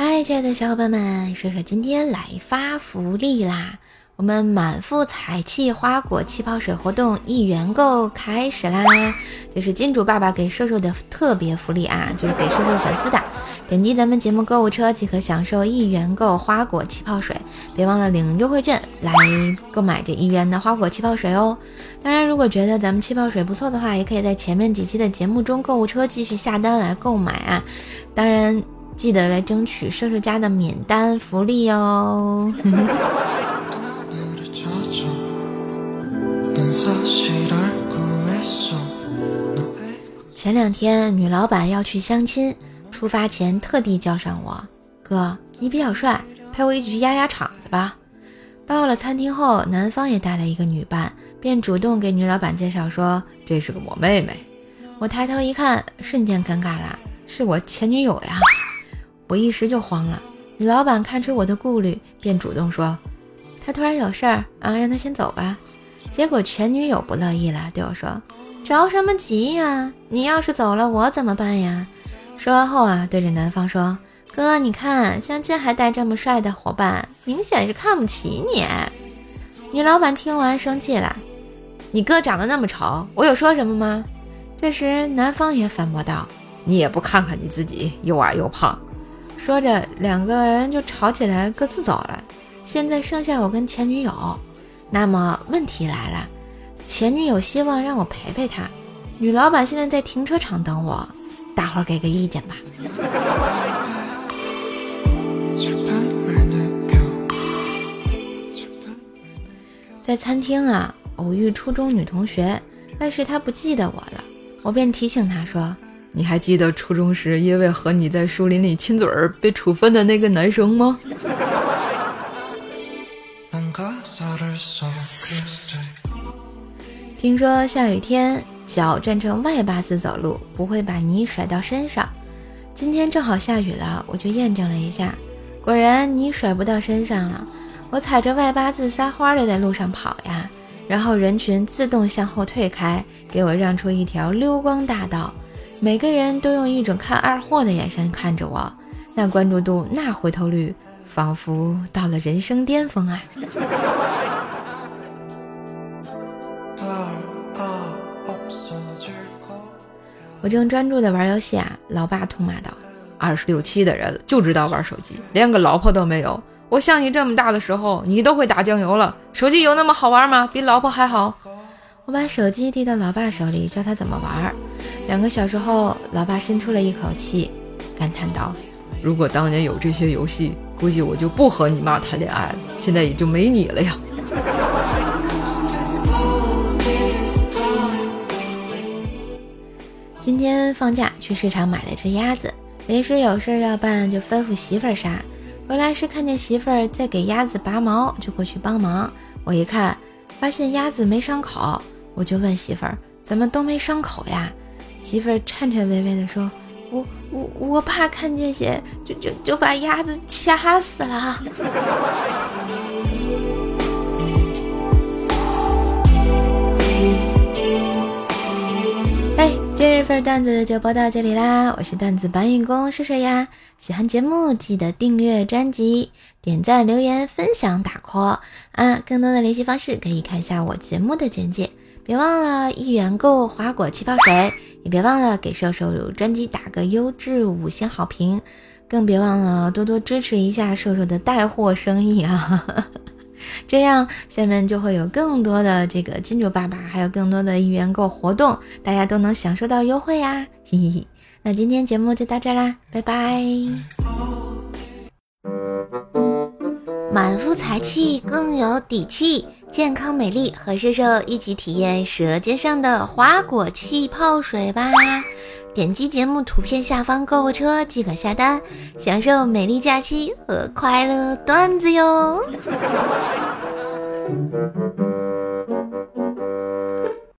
嗨，亲爱的小伙伴们，说说今天来发福利啦！我们满腹财气花果气泡水活动一元购开始啦！这是金主爸爸给瘦瘦的特别福利啊，就是给瘦瘦粉丝的。点击咱们节目购物车即可享受一元购花果气泡水，别忘了领优惠券来购买这一元的花果气泡水哦。当然，如果觉得咱们气泡水不错的话，也可以在前面几期的节目中购物车继续下单来购买啊。当然，记得来争取瘦瘦家的免单福利哦。前两天女老板要去相亲，出发前特地叫上我哥，你比较帅，陪我一起去压压场子吧。到了餐厅后，男方也带了一个女伴，便主动给女老板介绍说这是个我妹妹。我抬头一看，瞬间尴尬了，是我前女友呀！我一时就慌了。女老板看出我的顾虑，便主动说她突然有事儿啊，让她先走吧。结果前女友不乐意了，对我说：“着什么急呀？你要是走了，我怎么办呀？”说完后啊，对着男方说：“哥，你看相亲还带这么帅的伙伴，明显是看不起你。”女老板听完生气了：“你哥长得那么丑，我有说什么吗？”这时男方也反驳道：“你也不看看你自己，又矮又胖。”说着，两个人就吵起来，各自走了。现在剩下我跟前女友。那么问题来了，前女友希望让我陪陪她，女老板现在在停车场等我，大伙儿给个意见吧。在餐厅啊，偶遇初中女同学，但是她不记得我了，我便提醒她说：“你还记得初中时因为和你在树林里亲嘴儿被处分的那个男生吗？”听说下雨天脚转成外八字走路不会把泥甩到身上，今天正好下雨了，我就验证了一下，果然泥甩不到身上了。我踩着外八字撒欢的在路上跑呀，然后人群自动向后退开，给我让出一条溜光大道，每个人都用一种看二货的眼神看着我，那关注度那回头率。仿佛到了人生巅峰啊！我正专注的玩游戏啊，老爸痛骂道：“二十六七的人就知道玩手机，连个老婆都没有。我像你这么大的时候，你都会打酱油了。手机有那么好玩吗？比老婆还好？”我把手机递到老爸手里，教他怎么玩。两个小时后，老爸深出了一口气，感叹道：“如果当年有这些游戏。”估计我就不和你妈谈恋爱了，现在也就没你了呀。今天放假去市场买了只鸭子，临时有事要办，就吩咐媳妇儿杀。回来时看见媳妇儿在给鸭子拔毛，就过去帮忙。我一看，发现鸭子没伤口，我就问媳妇儿：“怎么都没伤口呀？”媳妇儿颤颤巍巍地说。我我我怕看见血，就就就把鸭子掐死了。哎，今日份段子就播到这里啦！我是段子搬运工射射呀，喜欢节目记得订阅专辑、点赞、留言、分享、打 call 啊！更多的联系方式可以看一下我节目的简介，别忘了一元购花果气泡水。也别忘了给瘦瘦专辑打个优质五星好评，更别忘了多多支持一下瘦瘦的带货生意啊！这样下面就会有更多的这个金主爸爸，还有更多的一元购活动，大家都能享受到优惠呀！嘿嘿嘿，那今天节目就到这啦，拜拜！满腹才气更有底气。健康美丽和瘦瘦一起体验舌尖上的花果气泡水吧！点击节目图片下方购物车即可下单，享受美丽假期和快乐段子哟。